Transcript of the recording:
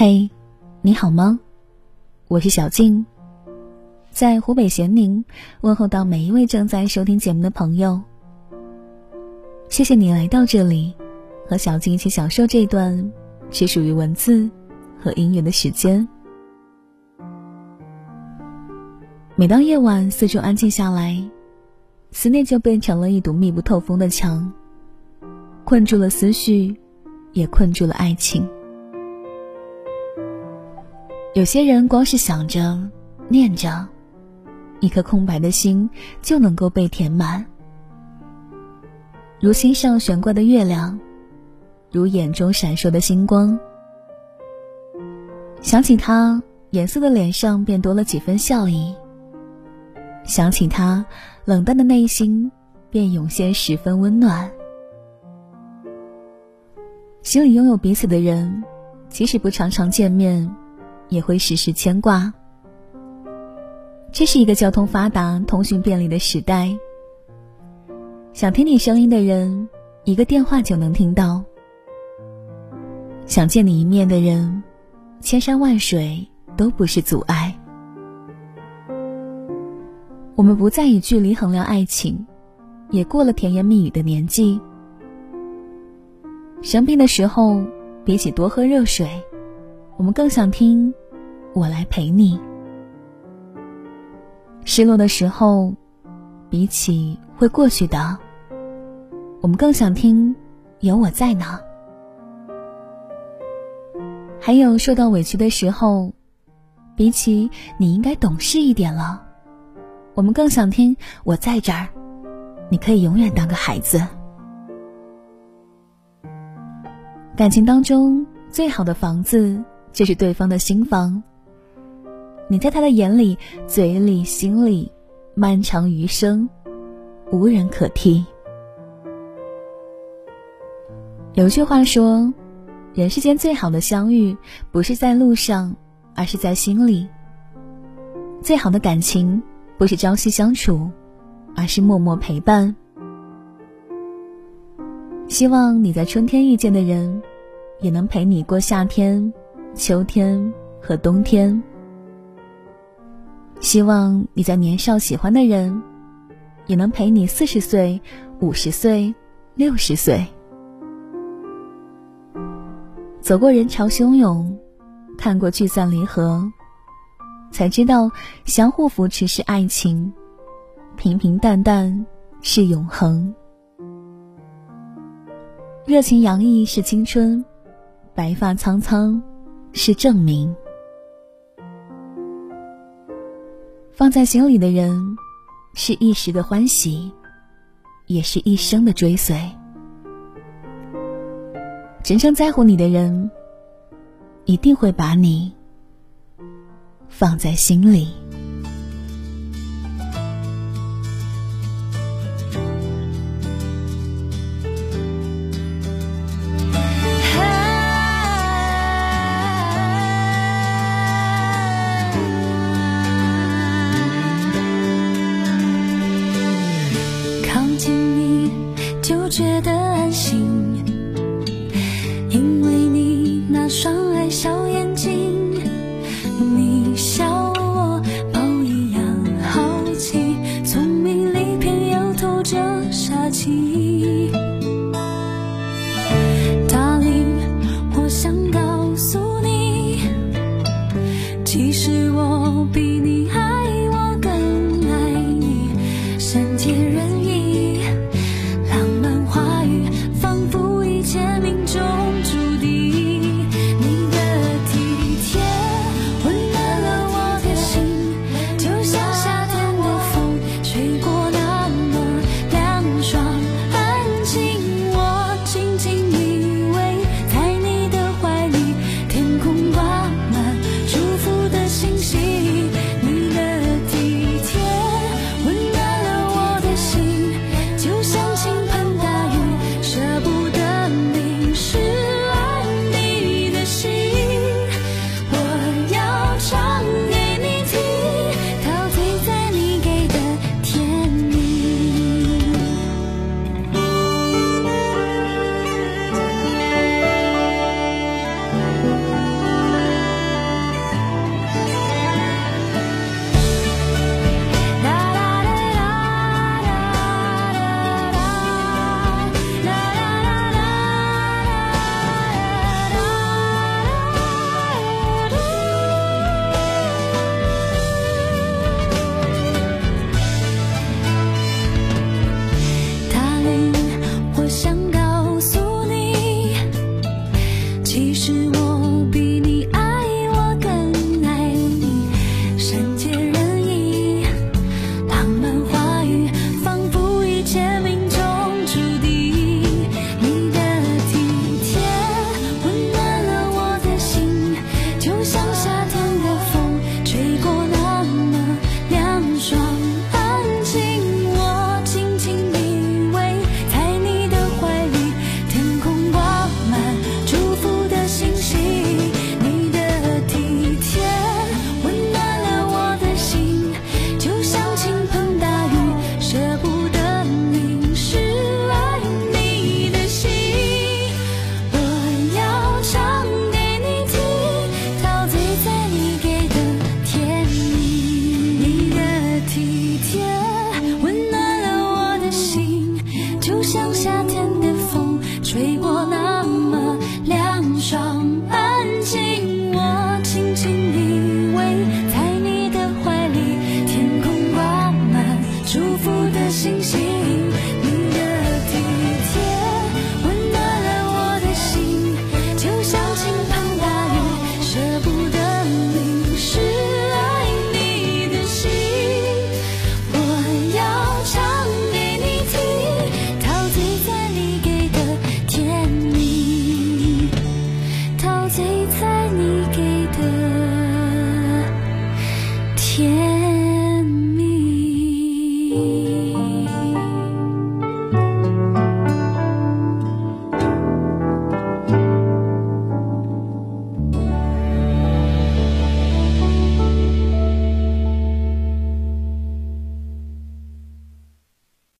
嘿，你好吗？我是小静，在湖北咸宁问候到每一位正在收听节目的朋友。谢谢你来到这里，和小静一起享受这段只属于文字和音乐的时间。每当夜晚四周安静下来，思念就变成了一堵密不透风的墙，困住了思绪，也困住了爱情。有些人光是想着、念着，一颗空白的心就能够被填满，如心上悬挂的月亮，如眼中闪烁的星光。想起他，严肃的脸上便多了几分笑意；想起他，冷淡的内心便涌现十分温暖。心里拥有彼此的人，即使不常常见面。也会时时牵挂。这是一个交通发达、通讯便利的时代。想听你声音的人，一个电话就能听到；想见你一面的人，千山万水都不是阻碍。我们不再以距离衡量爱情，也过了甜言蜜语的年纪。生病的时候，比起多喝热水。我们更想听，我来陪你。失落的时候，比起会过去的，我们更想听，有我在呢。还有受到委屈的时候，比起你应该懂事一点了，我们更想听，我在这儿，你可以永远当个孩子。感情当中最好的房子。就是对方的心房。你在他的眼里、嘴里、心里，漫长余生，无人可替。有句话说：“人世间最好的相遇，不是在路上，而是在心里。最好的感情，不是朝夕相处，而是默默陪伴。”希望你在春天遇见的人，也能陪你过夏天。秋天和冬天，希望你在年少喜欢的人，也能陪你四十岁、五十岁、六十岁。走过人潮汹涌，看过聚散离合，才知道相互扶持是爱情，平平淡淡是永恒，热情洋溢是青春，白发苍苍。是证明，放在心里的人，是一时的欢喜，也是一生的追随。真正在乎你的人，一定会把你放在心里。心，夏天